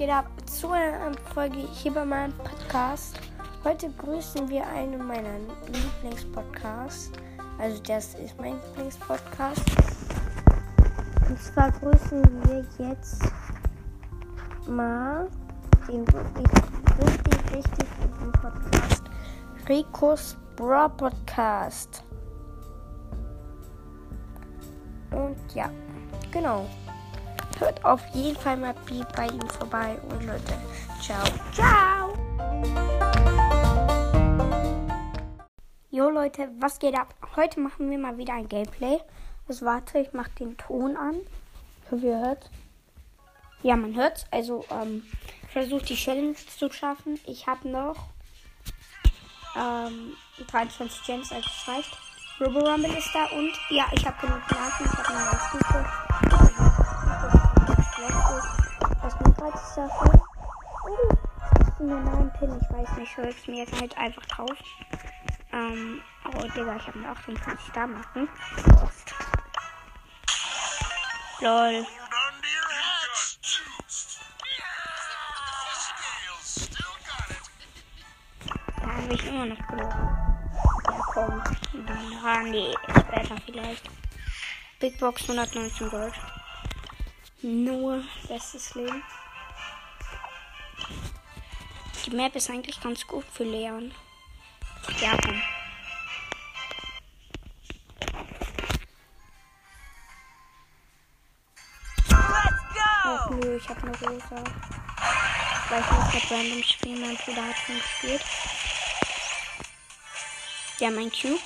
geht ab zu einer Folge hier bei meinem Podcast. Heute grüßen wir einen meiner Lieblingspodcasts. Also das ist mein Lieblingspodcast. Und zwar grüßen wir jetzt mal den wirklich richtig, richtig guten Podcast. Ricos Bra Podcast. Und ja, genau. Hört auf jeden Fall mal bei ihm vorbei. Und Leute, ciao. Ciao. Jo Leute, was geht ab? Heute machen wir mal wieder ein Gameplay. Also warte, ich mache den Ton an. Ich hoffe, ihr hört. Ja, man hört Also, ähm, ich versuche die Challenge zu schaffen. Ich habe noch ähm, 23 Gems, also es reicht. Robo Rumble ist da und ja, ich habe genug Marken. Ich habe eine Stufe Ich mir jetzt halt einfach drauf. Ähm, oh, Digga, ich habe mir 28 da machen. Lol. Da habe ich immer noch genug. Ja, komm. Ah, nee, später vielleicht. Big Box 119 Gold. Nur bestes Leben. Die Map ist eigentlich ganz gut für Leon. Ja, komm. Ach nö, ich hab eine rosa. Weil ich muss halt random spielen, mein Bruder hat schon gespielt. Ja, mein Cube.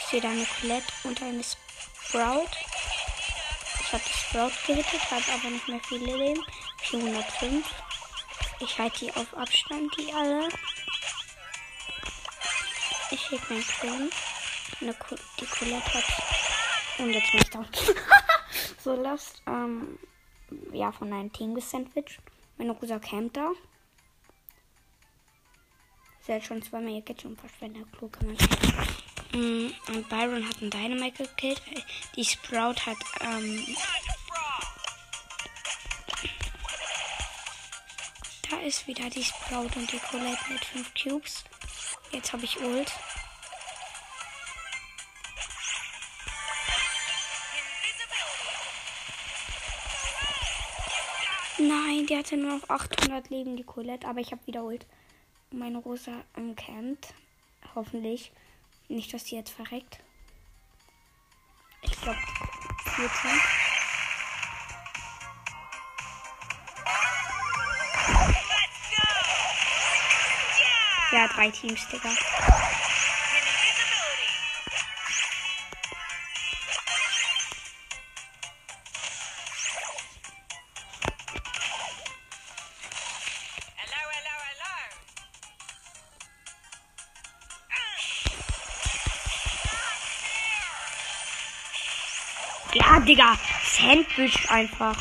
Ich sehe da eine Colette und eine Sprout. Ich habe die Sprout gehittet, habe aber nicht mehr viele Leben. 405. Ich halte die auf Abstand, die alle. Ich hebe meinen Klon. Die Colette hat. Und jetzt bin ich da. so lost. Ähm, ja, von einem Team gesandwiched. Meine Rosa campt da. Sie hat schon zweimal ihr Gadget verschwendet. Klug. Mm, und Byron hat einen Dynamite gekillt. Die Sprout hat, ähm, Da ist wieder die Sprout und die Colette mit 5 Cubes. Jetzt habe ich Ult. Nein, die hatte nur noch 800 Leben, die Colette. Aber ich habe wieder Ult. Meine Rosa umkämmt. Hoffentlich. Nicht, dass die jetzt verreckt. Ich glaube 14. Ja, drei Teams, Digga. Ja, Digga. Sandwich einfach.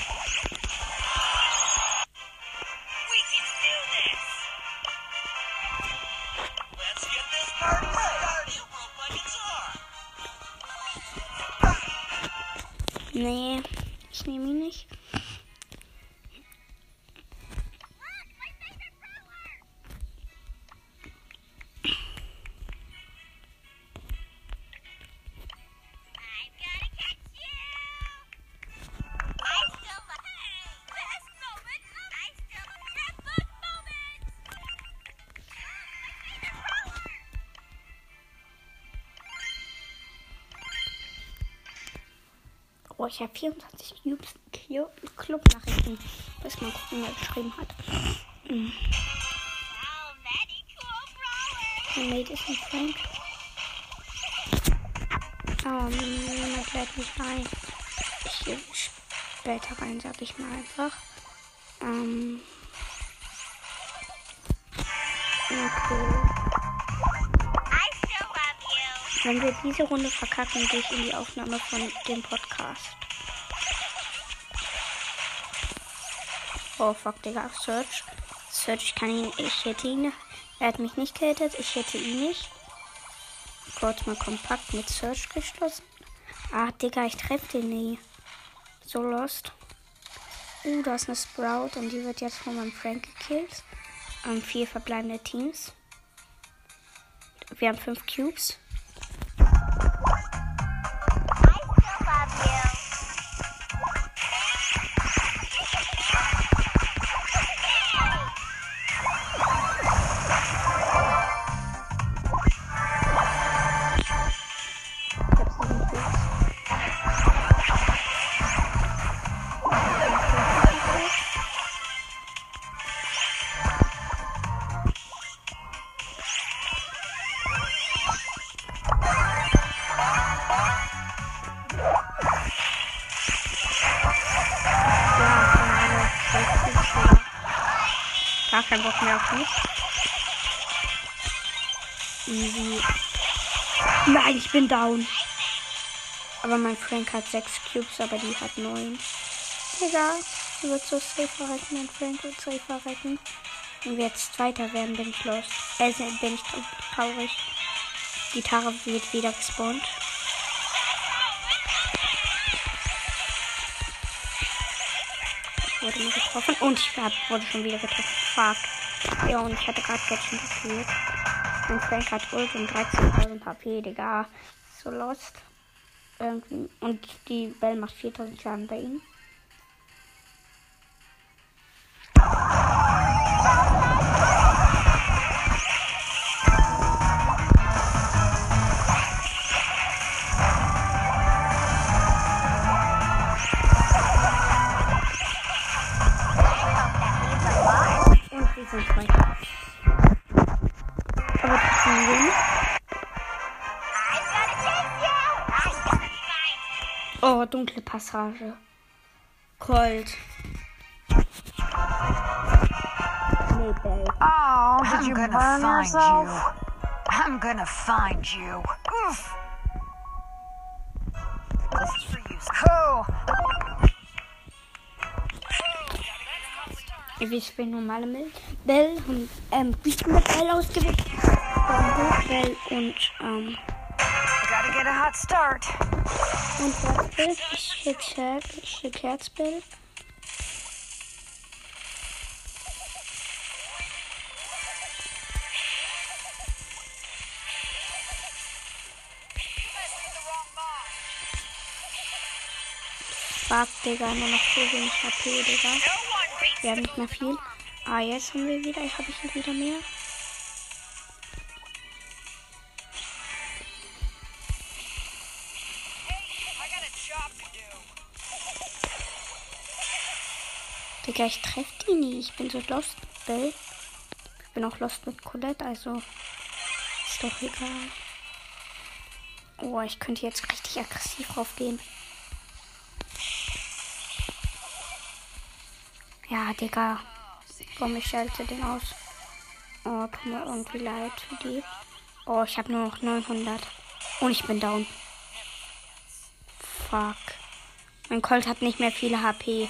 Oh, ich habe 24 Club-Nachrichten. Lass mal gucken, wer geschrieben hat. Hm. Made ist ein Frank. Oh, niemand lädt mich ein. Ich gehe später rein, sag ich mal einfach. Ähm. Okay. Wenn wir diese Runde verkacken, gehe ich in die Aufnahme von dem Podcast. Oh fuck, Digga. Search. Search, ich kann ihn. Ich hätte ihn. Er hat mich nicht gerettet. Ich hätte ihn nicht. Kurz mal kompakt mit Search geschlossen. Ah, Digga, ich treffe den nie. So lost. Uh, da ist eine Sprout und die wird jetzt von meinem Frank gekillt. Ähm, vier verbleibende Teams. Wir haben fünf Cubes. Bock mehr auf mich. Easy. Nein, ich bin down. Aber mein Frank hat 6 Cubes, aber die hat 9. Egal. Sie wird so safe verrecken. Mein Frank wird safe verrecken. Wenn wir jetzt Zweiter werden, bin ich los. Äh, bin ich traurig. Die Tara wird wieder gespawnt. Wurde mir getroffen. Und ich hab, wurde schon wieder getroffen. Fuck. Ja, und ich hatte gerade Gadget gespielt. Mein Frank hat Ult und 13.000 HP, Digga. So lost. Irgendwie. Und die Bell macht 4.000 Schaden bei ihm. Oh, dunkle Passage. Cold. Oh, did I'm you gonna burn find yourself? you. I'm gonna find you. Oof. This is for you. Cool. Ich spiele normale Bell und ähm, ich bin mit Bell ausgewählt. Bell und ähm. Gotta get a hot start. Und was ist? Ich schicke ich schick Herzbild. Fuck, Digga, nur noch so wenig HP, Digga. Wir haben nicht mehr viel. Ah, jetzt haben wir wieder, habe ich wieder mehr. Digga, ich treffe die nie. Ich bin so lost mit Bell. Ich bin auch lost mit Colette, also ist doch egal. Oh, ich könnte jetzt richtig aggressiv raufgehen. Ja, Digga. Komm, ich schalte den aus. Oh, tut mir irgendwie leid für die. Oh, ich habe nur noch 900. Und ich bin down. Fuck. Mein Colt hat nicht mehr viele HP.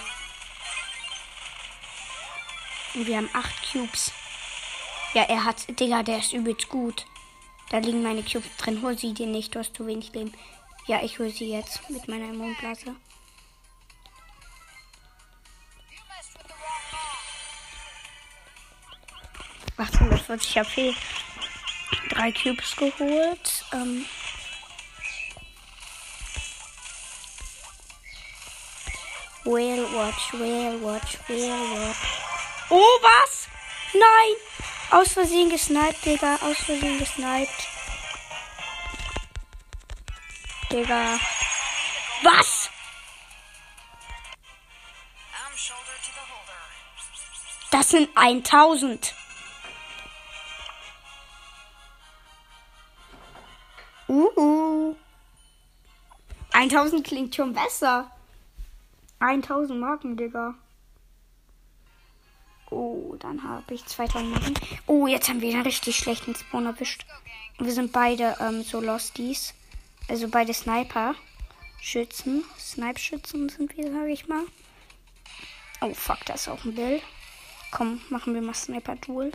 Und wir haben 8 Cubes. Ja, er hat. Digga, der ist übelst gut. Da liegen meine Cubes drin. Hol sie dir nicht. Du hast zu wenig Leben. Ja, ich hole sie jetzt mit meiner Immunblase. 840 HP. Drei Cubes geholt. Ähm Whale Watch, Whale Watch, Whale Watch. Oh, was? Nein! Aus Versehen gesniped, Digga. Aus Versehen gesniped. Digga. Was? Das sind 1000. Uh. 1000 klingt schon besser. 1000 Marken, Digga. Oh, dann habe ich 2000 Marken. Oh, jetzt haben wir einen richtig schlechten Spawn erwischt. Wir sind beide ähm, so Losties. Also beide Sniper. Schützen. Snipe-Schützen sind wir, sage ich mal. Oh, fuck, da ist auch ein Bill. Komm, machen wir mal Sniper-Duel.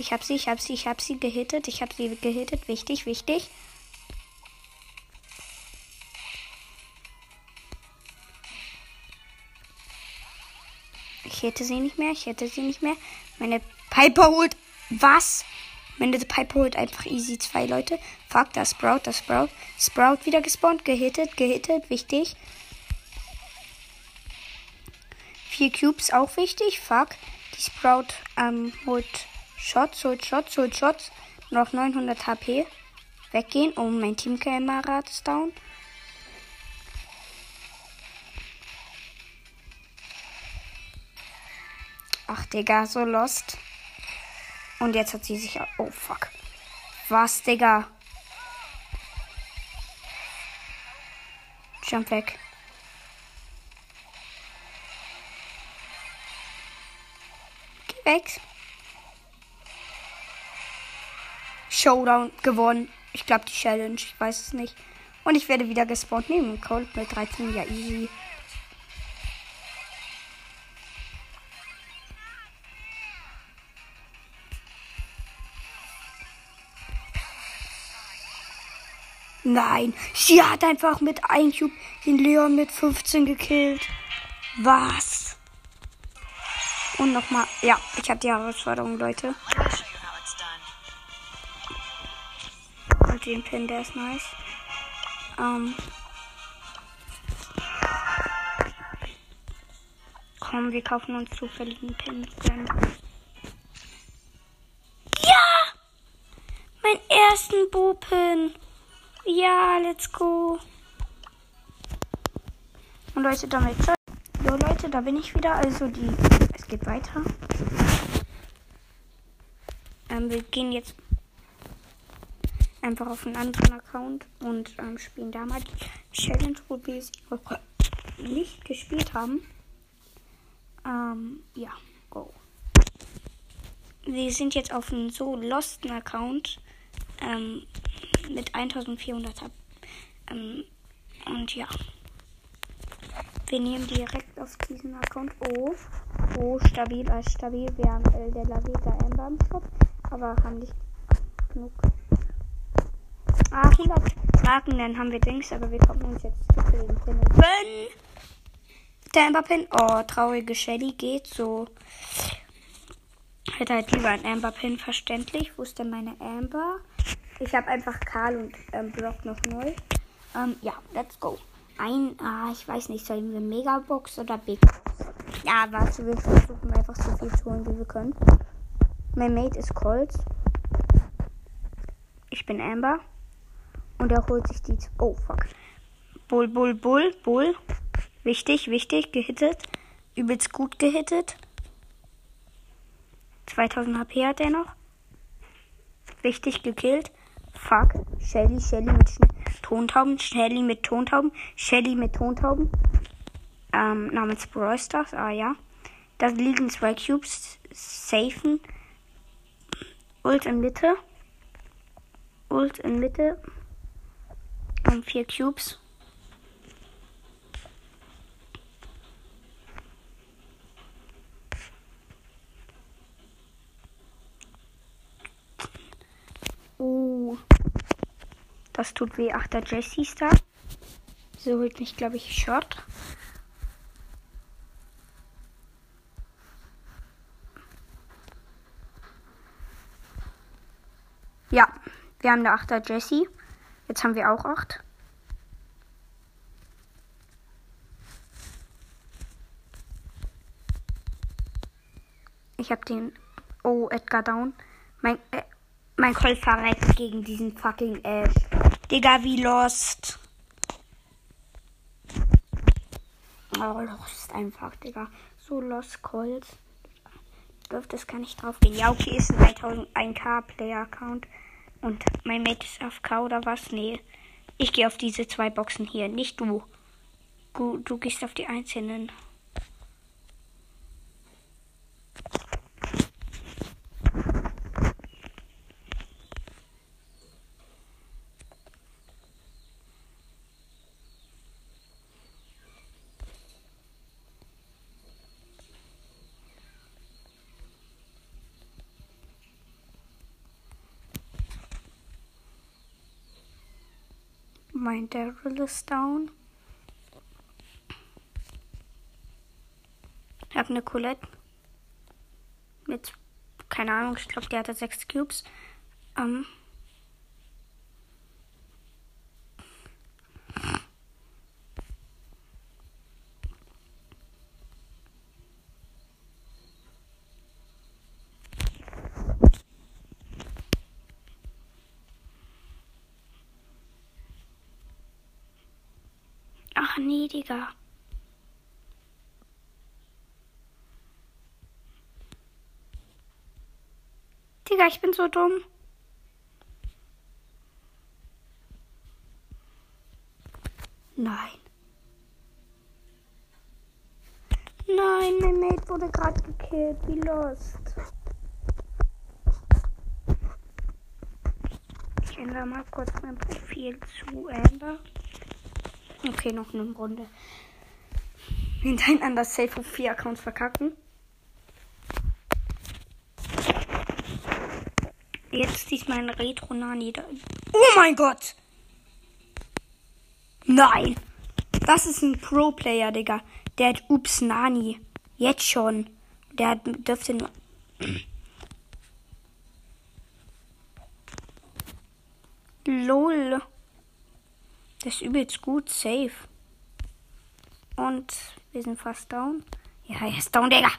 Ich hab sie, ich hab sie, ich hab sie gehittet. Ich hab sie gehittet. Wichtig, wichtig. Ich hätte sie nicht mehr. Ich hätte sie nicht mehr. Meine Piper holt. Was? Meine Piper holt einfach easy zwei Leute. Fuck, das Sprout, das Sprout. Sprout wieder gespawnt. Gehittet, gehittet. Wichtig. Vier Cubes auch wichtig. Fuck. Die Sprout ähm, holt Shots, holt Shots, holt Shots. Noch 900 HP. Weggehen. Oh, mein Teamkamerad ist down. Ach, Digga, so lost. Und jetzt hat sie sich. Oh, fuck. Was, Digga? Jump weg. Geh weg. Showdown gewonnen. Ich glaube die Challenge. Ich weiß es nicht. Und ich werde wieder gespawnt neben Cold mit 13. Ja, easy. Nein, sie hat einfach mit einem Cube den Leon mit 15 gekillt. Was? Und nochmal. Ja, ich habe die Herausforderung, Leute. Und den Pin, der ist nice. Ähm. Komm, wir kaufen uns zufälligen Pin. Ja! Mein ersten Bo-Pin. Ja, let's go. Und Leute, damit. So, Leute, da bin ich wieder. Also die. Es geht weiter. Ähm, wir gehen jetzt einfach auf einen anderen Account und ähm, spielen da mal die Challenge, wo wir sie noch nicht gespielt haben. Ähm, ja, go. Wir sind jetzt auf einem so losten Account. Ähm, mit 1400 habe. Ähm, und ja. Wir nehmen direkt auf diesen Account O. O stabil als stabil. Wir haben El de la Vega Amber im Shop, aber haben nicht genug. 100 Marken, dann haben wir Dings, aber wir kommen uns jetzt zu den Pinnen. Der Amber Pin. Oh, traurige Shelly geht so. Hätte halt lieber ein Amber Pin, verständlich. Wo ist denn meine Amber? Ich habe einfach Karl und ähm, Brock noch neu. Ähm, ja, let's go. Ein, ah, ich weiß nicht, sollen wir Megabox oder Big Box? Ja, warte, wir versuchen einfach so viel zu holen, wie wir können. Mein Mate ist Colts. Ich bin Amber. Und er holt sich die. Oh, fuck. Bull, Bull, Bull, Bull. Wichtig, wichtig, gehittet. Übelst gut gehittet. 2000 HP hat er noch. Wichtig gekillt. Fuck. Shelly, Shelly mit Schne Tontauben. Shelly mit Tontauben. Shelly mit Tontauben. Ähm, namens Brawl. Ah ja. Da liegen zwei Cubes. Safen. Ult in Mitte. Ult in Mitte. Und vier Cubes. Oh. Das tut weh. Ach, der Jesse ist da. So holt mich, glaube ich, Shot. Ja, wir haben der 8er Jesse. Jetzt haben wir auch 8. Ich habe den. Oh, Edgar down. Mein. Äh, mein Call verreckt gegen diesen fucking Ash. Digga, wie lost. Oh, lost einfach, Digga. So lost Calls. Dürfte es gar nicht drauf gehen. Ja, okay, ist ein 1001k Player Account. Und mein Mate ist auf K oder was? Nee. Ich gehe auf diese zwei Boxen hier. Nicht du. Du, du gehst auf die einzelnen. Mein Daryl ist down. Ich hab habe eine Colette mit, keine Ahnung, ich glaube, der hatte sechs Cubes. Ähm, nee, Digga. Digga, ich bin so dumm. Nein. Nein, mein Mate wurde gerade gekillt. Wie lost. Ich ändere mal kurz mein Profil zu Amber. Okay, noch eine Runde. Hintereinander safe auf vier Accounts verkacken. Jetzt diesmal ein Retro Nani. Oh mein Gott! Nein! Das ist ein Pro-Player, Digga. Der hat Ups Nani. Jetzt schon. Der hat, dürfte nur. LOL. Das ist übelst gut. Safe. Und wir sind fast down. Ja, er ist down, Digga.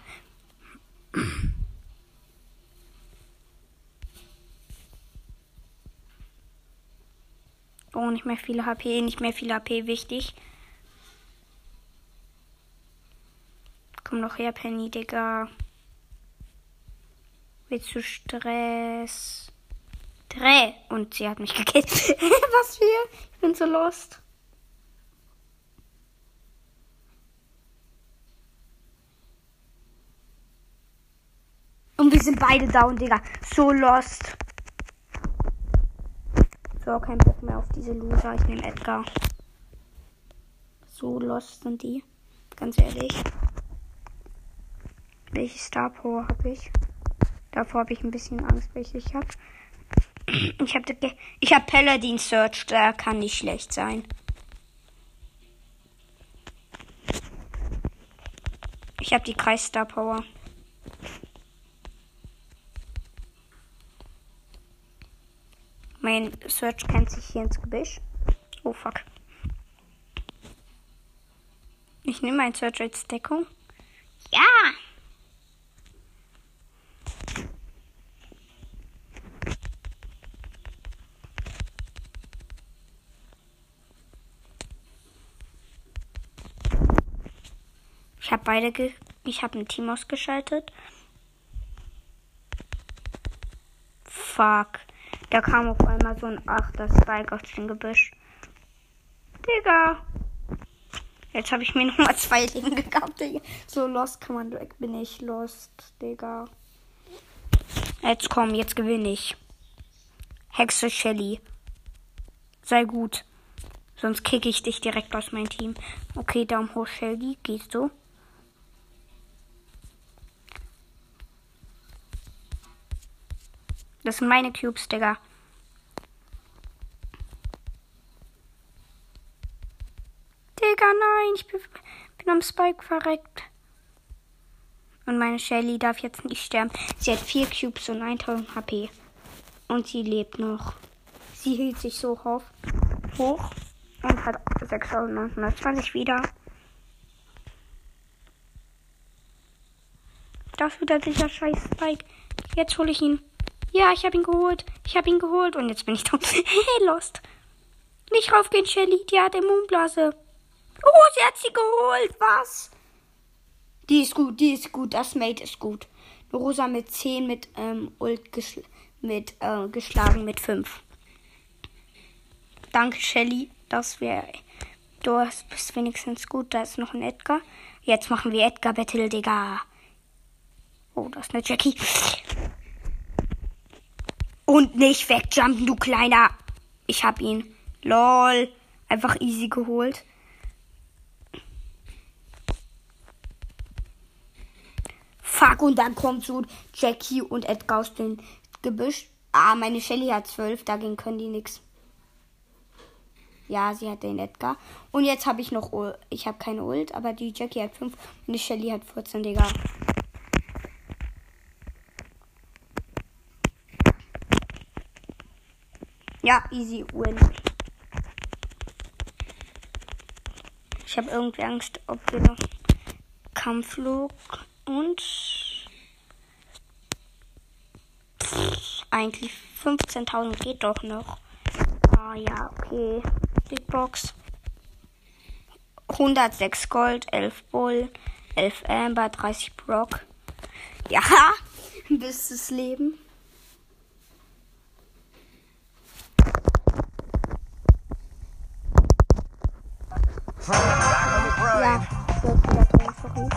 Oh, nicht mehr viele HP, nicht mehr viel HP, wichtig. Komm noch her, Penny, Digga. Willst du Stress? Dreh. Und sie hat mich gekillt. Was für? Bin so lost. Und wir sind beide down, Digga. So lost. So, kein Bock mehr auf diese Loser. Ich nehme Edgar. So lost sind die. Ganz ehrlich. Welche Star Power habe ich? Davor habe ich ein bisschen Angst, welche ich habe. Ich habe ich hab Paladin Search, der kann nicht schlecht sein. Ich habe die Kreis Star Power. Mein Search kennt sich hier ins Gebüsch. Oh fuck. Ich nehme mein Search als Deckung. Ja! Habe beide ge ich habe ein Team ausgeschaltet. Fuck. Da kam auf einmal so ein achter Spike aus dem Gebüsch. Digga. Jetzt habe ich mir nochmal zwei Leben gekauft, Digga. So lost kann man weg. Bin ich lost, Digga. Jetzt komm, jetzt gewinne ich. Hexe Shelly. Sei gut. Sonst kicke ich dich direkt aus meinem Team. Okay, Daumen hoch, Shelly. Geht so. Das sind meine Cubes, Digga. Digga, nein, ich bin, bin am Spike verreckt. Und meine Shelly darf jetzt nicht sterben. Sie hat vier Cubes und 1000 HP. Und sie lebt noch. Sie hielt sich so auf, hoch und hat 6920 wieder. Das wird der sicher scheiß Spike. Jetzt hole ich ihn. Ja, ich habe ihn geholt. Ich habe ihn geholt. Und jetzt bin ich tot. Hey, Lost. Nicht raufgehen, Shelly. Die hat Immunblase. Oh, sie hat sie geholt. Was? Die ist gut, die ist gut. Das Mate ist gut. Rosa mit 10 mit ähm, Ult geschl mit, äh, geschlagen mit 5. Danke, Shelly. Das wäre. Du bist wenigstens gut. Da ist noch ein Edgar. Jetzt machen wir Edgar Battle, Digga. Oh, das ist eine Jackie. Und nicht wegjumpen, du kleiner. Ich hab ihn. Lol. Einfach easy geholt. Fuck, und dann kommt so Jackie und Edgar aus dem Gebüsch. Ah, meine Shelly hat zwölf, dagegen können die nix. Ja, sie hat den Edgar. Und jetzt habe ich noch. Ich habe keine Ult, aber die Jackie hat 5 und die Shelly hat 14, Digga. Ja, easy win. Ich habe irgendwie Angst, ob wir noch Kampfflug und Pff, eigentlich 15.000 geht doch noch. Ah ja, okay. Big Box. 106 Gold, 11 Bull, 11 Amber, 30 Brock. Ja, bestes Leben. Ja, wollte wieder drin, sorry.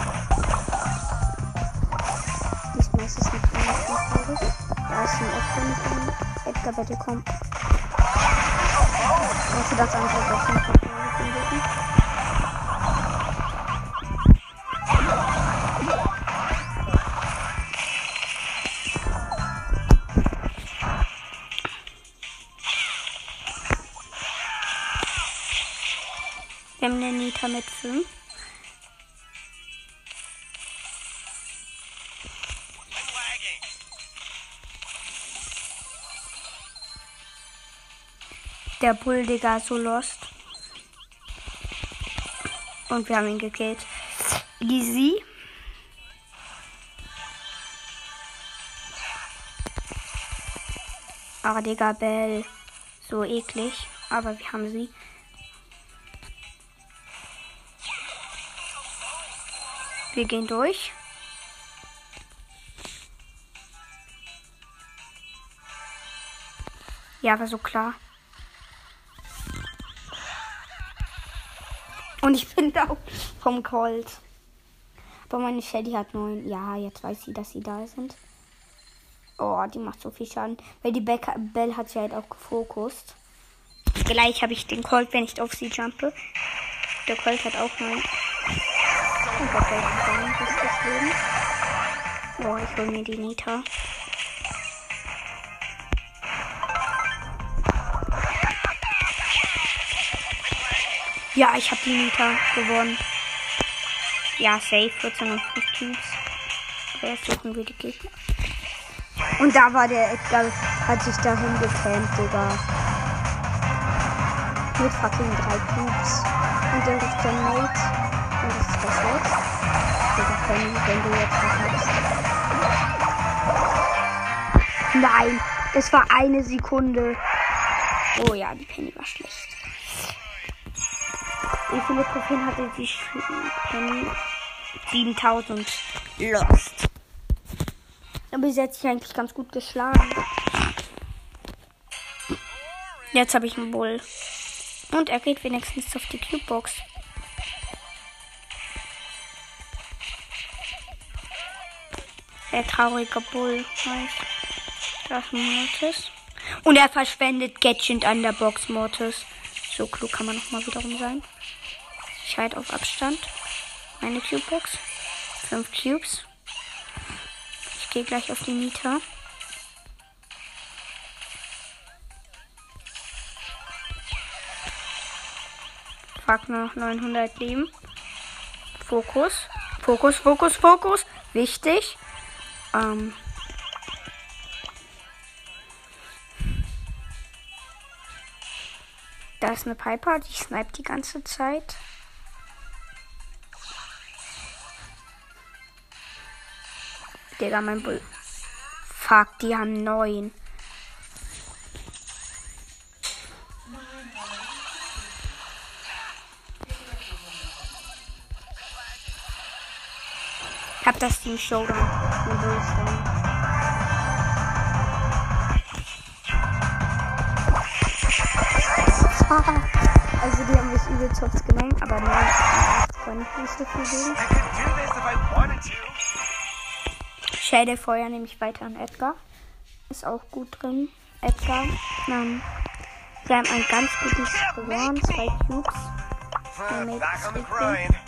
Diesmal ist es nicht anders traurig. Da ist ein Edgar mit drin. Edgar, bitte komm. Warte, das andere doch nicht Nita mit 5. Der Bull, Digga, so lost. Und wir haben ihn gekillt. Easy. Ah, Digga, Bell. So eklig. Aber wir haben sie. Wir gehen durch. Ja, war so klar. Und ich bin da vom Colt. Aber meine Shelly hat neun. Ja, jetzt weiß sie, dass sie da sind. Oh, die macht so viel Schaden. Weil die Becca Bell hat sie halt auch gefokust. Gleich habe ich den Colt, wenn ich auf sie jumpe. Der Colt hat auch neun. Der Colt hat neun. Das ist das Leben. Oh, ich hol mir die Nita. Ja, ich habe die Nita gewonnen. Ja, safe. 14 und 5 Cubes. Aber jetzt suchen wir die Gegner. Und da war der Edgar, hat sich dahin gecampt, Digga. Mit fucking drei Cubes. Und dann ist der Mate. Und das. Digga, Penny, wenn du jetzt verkackst. Nein, das war eine Sekunde. Oh ja, die Penny war schlecht. Wie viele Trophäen hatte die Penny? 7000. Lost. Aber sie hat sich eigentlich ganz gut geschlagen. Jetzt habe ich einen Bull. Und er geht wenigstens auf die Cube-Box. Der traurige Bull heißt. Das Mortis. Und er verschwendet Gadget an der Box Mortis. So klug kann man nochmal wiederum sein. Ich halte auf Abstand. Meine Cube-Box. Fünf Cubes. Ich gehe gleich auf die Mieter. Frag nur noch 900 Leben. Fokus. Fokus, Fokus, Fokus. Wichtig. Ähm. Da ist eine Piper, die sniped die ganze Zeit. Digga, mein Bull. Fuck, die haben neun. Hab das Team Showdown. Mein Bull ist down. Also die haben mich übelst genommen, aber nein, das kann ich nicht so viel geben. Shade Feuer nehme ich weiter an Edgar. Ist auch gut drin. Edgar. Ähm, wir haben ein ganz gutes Spawn, zwei Cubes. Uh,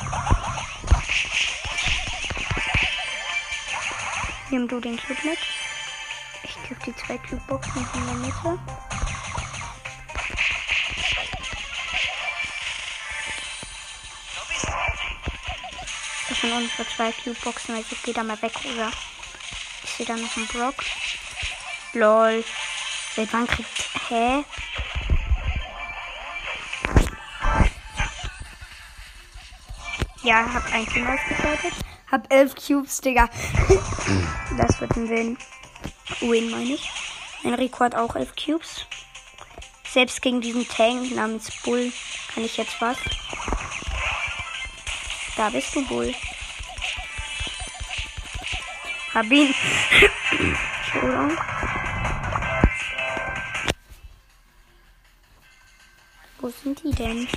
Nimm du den Cube mit. Ich gebe die zwei Cube-Boxen in der Mitte. Das sind unsere zwei Cube-Boxen, also ich geht da mal weg, oder? Ich sehe da noch einen Block. Lol. Seit wann kriegt... Hä? Ja, hab ein Team ausgeschaltet. Hab elf Cubes, Digga. das wird ein Win. Win, meine ich. Enrico hat auch elf Cubes. Selbst gegen diesen Tank namens Bull kann ich jetzt was. Da bist du, Bull. Hab ihn. Entschuldigung. Wo sind die denn?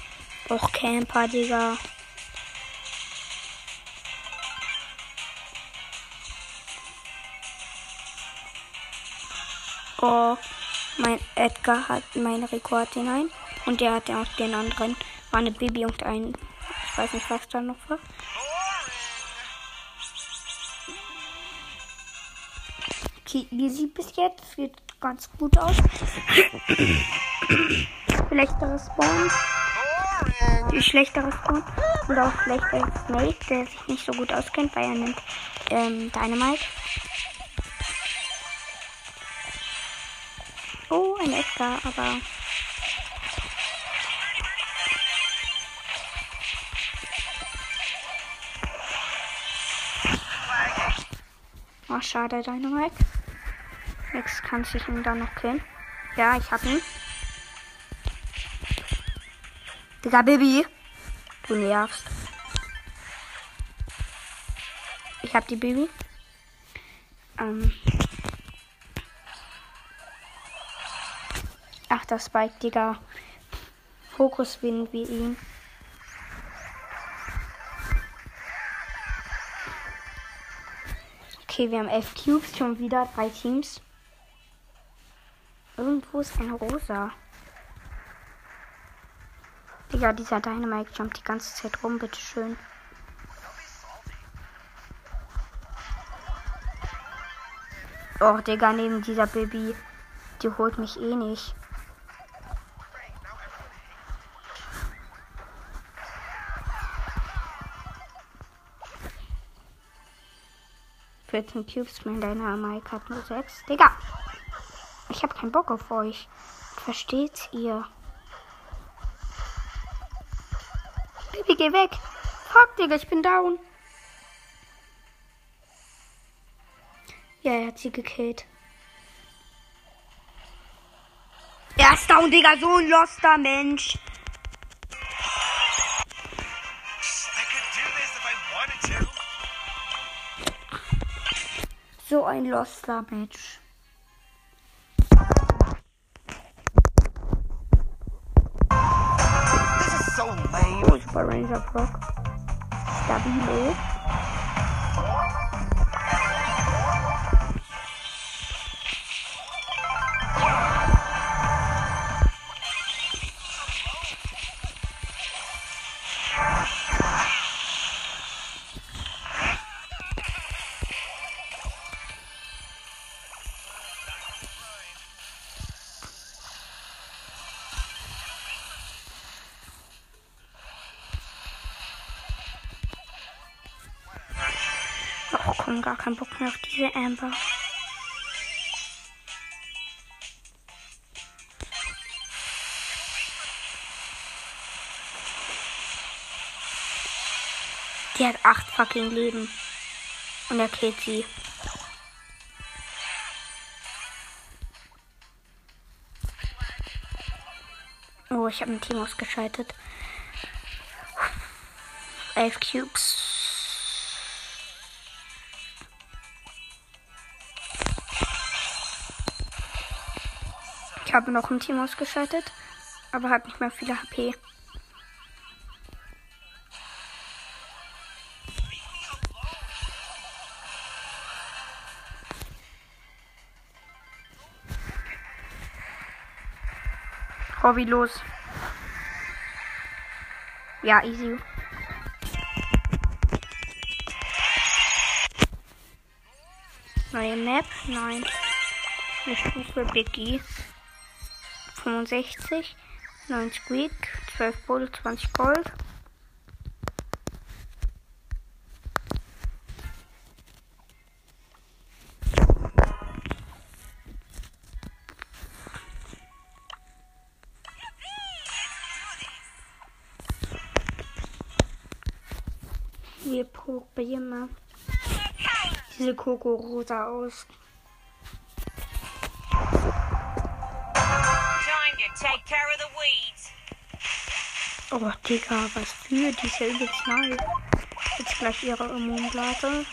Och, Camper, Digga. Oh, mein Edgar hat meinen Rekord hinein. Und der hat ja auch den anderen. War eine Baby und ein. Ich weiß nicht, was da noch war. Okay, wie sieht bis jetzt? Sieht ganz gut aus. Schlechteres Spawn. Die schlechtere Spawn. Und auch schlechter Snake, der sich nicht so gut auskennt, weil er nimmt ähm, Dynamite. Ein Edgar, aber. Oh, schade, Dynamite. Jetzt kann ich ihn dann noch killen. Ja, ich hab ihn. Digga, Baby. Du nervst. Ich hab die Baby. Ähm. Das Spike, Digga. Fokus winnen wir ihn. Okay, wir haben elf Cubes, schon wieder drei Teams. Irgendwo ist ein rosa. Digga, dieser Dynamite jumpt die ganze Zeit rum, bitteschön. Oh, Digga, neben dieser Baby. Die holt mich eh nicht. Vierzehn Cubes, mein deiner Mike hat nur sechs. Digga! Ich hab keinen Bock auf euch. Versteht ihr? Baby, geh weg! Fuck, Digga, ich bin down. Ja, er hat sie gekillt. Er ist down, Digga, so ein loster Mensch. So ein loster is so. Oh, Super Ranger Brock. Stabilo. Komm, gar keinen Bock mehr auf diese Amber. Die hat acht fucking Leben. Und er killt sie. Oh, ich habe ein Team ausgeschaltet. Elf Cubes. Habe noch ein Team ausgeschaltet, aber hat nicht mehr viele HP. Hobby los. Ja, easy. Neue Map? Nein. Eine Stufe Biggie. 65, 9 Squeak, 12 Bull, 20 Gold. Wir probieren mal diese Koko rosa aus. Oh, Digga, was für die ist. Jetzt gleich ihre Immunblase.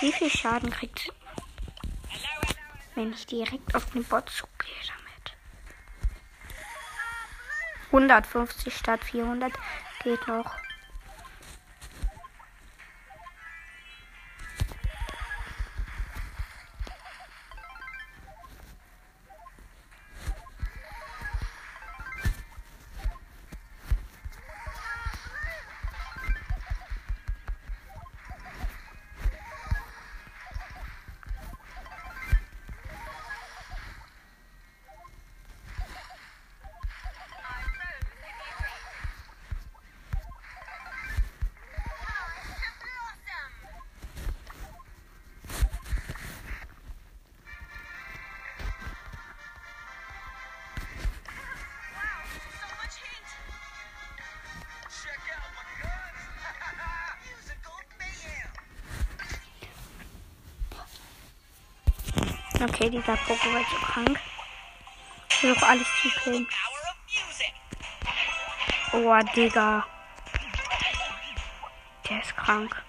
Wie viel Schaden kriegt, wenn ich direkt auf den Bot zugehe damit? 150 statt 400 geht noch. Okay, dieser Poco wird so krank. Ich versuche alles zu music. Oh, Digga. Der ist krank.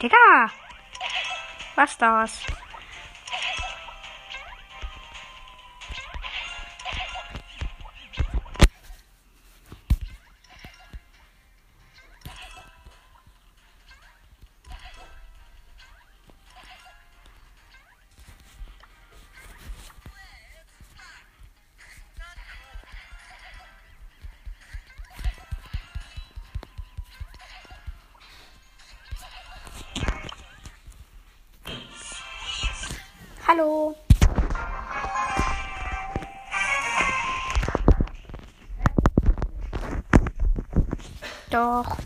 Digga! Was das? Doch.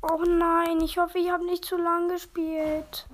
Oh nein, ich hoffe, ich habe nicht zu lang gespielt.